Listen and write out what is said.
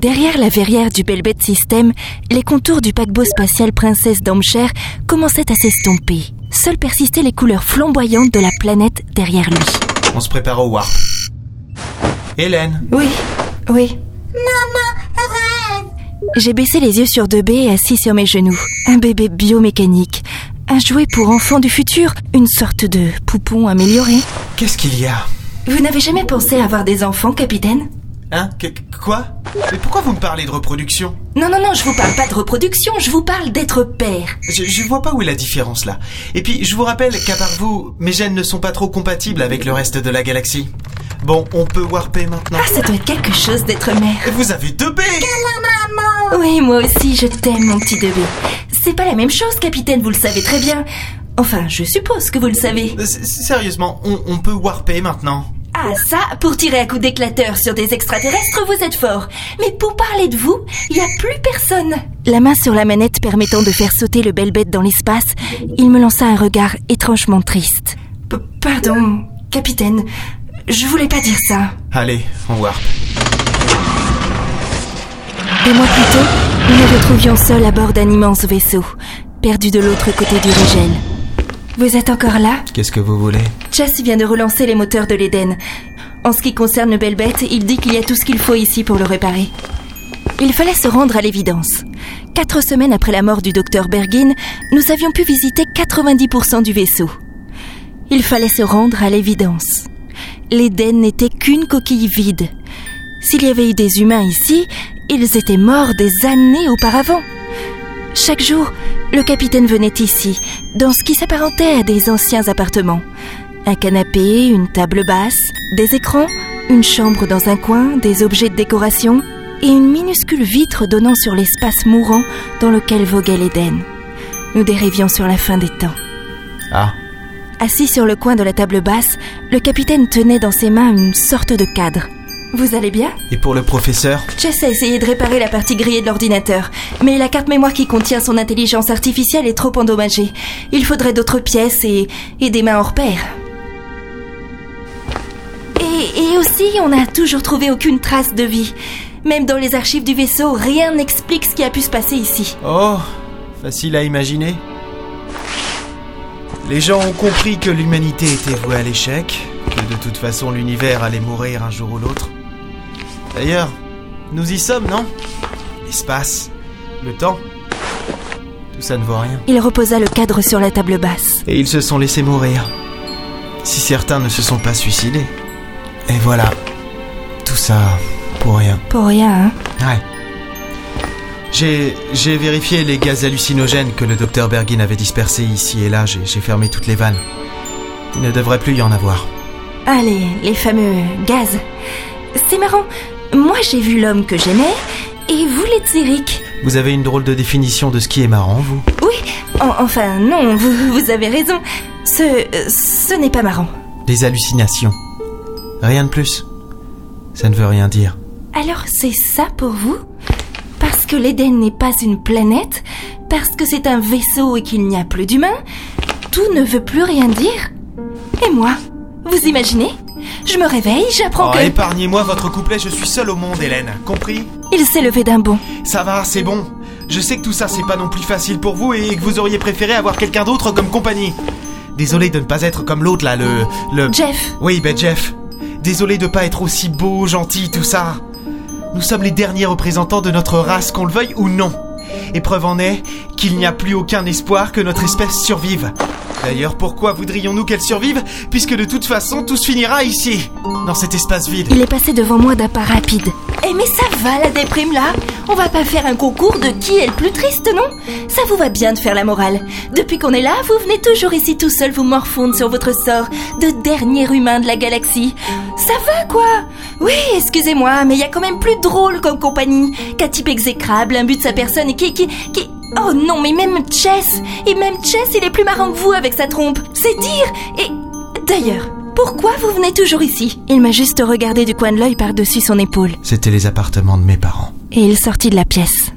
Derrière la verrière du Belbet System, les contours du paquebot spatial Princesse d'Amcher commençaient à s'estomper. Seules persistaient les couleurs flamboyantes de la planète derrière lui. On se prépare au warp. Hélène, Oui, oui. J'ai baissé les yeux sur deux et assis sur mes genoux. Un bébé biomécanique. Un jouet pour enfants du futur. Une sorte de poupon amélioré. qu'est-ce qu'il y a? Vous n'avez jamais pensé à avoir des enfants, capitaine? Hein Que- Quoi Mais pourquoi vous me parlez de reproduction Non, non, non, je vous parle pas de reproduction, je vous parle d'être père. je, je vois pas où est la différence là. Et puis, je vous rappelle qu'à part vous, mes gènes ne sont pas trop compatibles avec le reste de la galaxie. Bon, on peut warper maintenant. Ah, ça doit être quelque chose d'être mère. Et vous avez deux B Oui, moi aussi, je t'aime, mon petit bébé. C'est pas la même chose, capitaine, vous le savez très bien. Enfin, je suppose que vous le savez. Euh, s- Sérieusement, on, on peut warper maintenant Ah, ça, pour tirer à coups d'éclateur sur des extraterrestres, vous êtes fort. Mais pour parler de vous, y a plus personne. La main sur la manette permettant de faire sauter le bel bête dans l'espace, il me lança un regard étrangement triste. P- pardon, capitaine. Je voulais pas dire ça. Allez, on warp. Des mois plus tôt, nous nous retrouvions seuls à bord d'un immense vaisseau, perdu de l'autre côté du Rigel. Vous êtes encore là Qu'est-ce que vous voulez Chess vient de relancer les moteurs de l'Éden. En ce qui concerne le Belbet, il dit qu'il y a tout ce qu'il faut ici pour le réparer. Il fallait se rendre à l'évidence. Quatre semaines après la mort du docteur Bergin, nous avions pu visiter 90% du vaisseau. Il fallait se rendre à l'évidence. L'Éden n'était qu'une coquille vide. S'il y avait eu des humains ici, ils étaient morts des années auparavant. Chaque jour, le capitaine venait ici, dans ce qui s'apparentait à des anciens appartements. Un canapé, une table basse, des écrans, une chambre dans un coin, des objets de décoration et une minuscule vitre donnant sur l'espace mourant dans lequel voguait l'Éden. Nous dérivions sur la fin des temps. Ah, Assis sur le coin de la table basse, le capitaine tenait dans ses mains une sorte de cadre. Vous allez bien? Et pour le professeur? Jess a essayé de réparer la partie grillée de l'ordinateur, mais la carte mémoire qui contient son intelligence artificielle est trop endommagée. Il faudrait d'autres pièces et, et des mains hors pair. Et, et aussi, on n'a toujours trouvé aucune trace de vie. Même dans les archives du vaisseau, rien n'explique ce qui a pu se passer ici. Oh, facile à imaginer. Les gens ont compris que l'humanité était vouée à l'échec, que de toute façon l'univers allait mourir un jour ou l'autre. D'ailleurs, nous y sommes, non? L'espace, le temps, tout ça ne vaut rien. Il reposa le cadre sur la table basse. Et ils se sont laissés mourir. Si certains ne se sont pas suicidés. Et voilà, tout ça pour rien. Pour rien, hein? Ouais. J'ai, j'ai vérifié les gaz hallucinogènes que le docteur Bergin avait dispersés ici et là. J'ai, j'ai fermé toutes les vannes. Il ne devrait plus y en avoir. Allez, les fameux gaz. C'est marrant. Moi, j'ai vu l'homme que j'aimais, et vous l'êtes Eric. Vous avez une drôle de définition de ce qui est marrant, vous Oui, en- enfin, non, vous, vous avez raison. Ce, ce n'est pas marrant. Des hallucinations. Rien de plus. Ça ne veut rien dire. Alors, c'est ça pour vous? Parce que l'Éden n'est pas une planète Parce que c'est un vaisseau et qu'il n'y a plus d'humains Tout ne veut plus rien dire? Et moi Vous imaginez? Je me réveille, j'apprends Oh, que... épargnez-moi votre couplet, je suis seul au monde, Hélène. Compris Il s'est levé d'un bond. Ça va, c'est bon. Je sais que tout ça, c'est pas non plus facile pour vous et que vous auriez préféré avoir quelqu'un d'autre comme compagnie. Désolé de ne pas être comme l'autre là, le. le. Jeff, Oui, ben Jeff. Désolé de pas être aussi beau, gentil, tout ça. Nous sommes les derniers représentants de notre race, qu'on le veuille ou non. Et preuve en est qu'il n'y a plus aucun espoir que notre espèce survive. D'ailleurs, pourquoi voudrions-nous qu'elle survive Puisque de toute façon, tout se finira ici, dans cet espace vide. il est passé devant moi d'un pas rapide. Eh mais ça va la déprime là On va pas faire un concours de qui est le plus triste, non? Ça vous va bien de faire la morale. Depuis qu'on est là, vous venez toujours ici tout seul vous morfondre sur votre sort de dernier humain de la galaxie. Ça va quoi? Oui, excusez-moi, mais il y a quand même plus drôle comme compagnie qu'un type exécrable, un but de sa personne et qui... qui... qui... Oh non, mais même Chess Et même Chess, il est plus marrant que vous avec sa trompe C'est dire Et... D'ailleurs, pourquoi vous venez toujours ici? Il m'a juste regardé du coin de l'œil par-dessus son épaule. C'était les appartements de mes parents. Et il sortit de la pièce.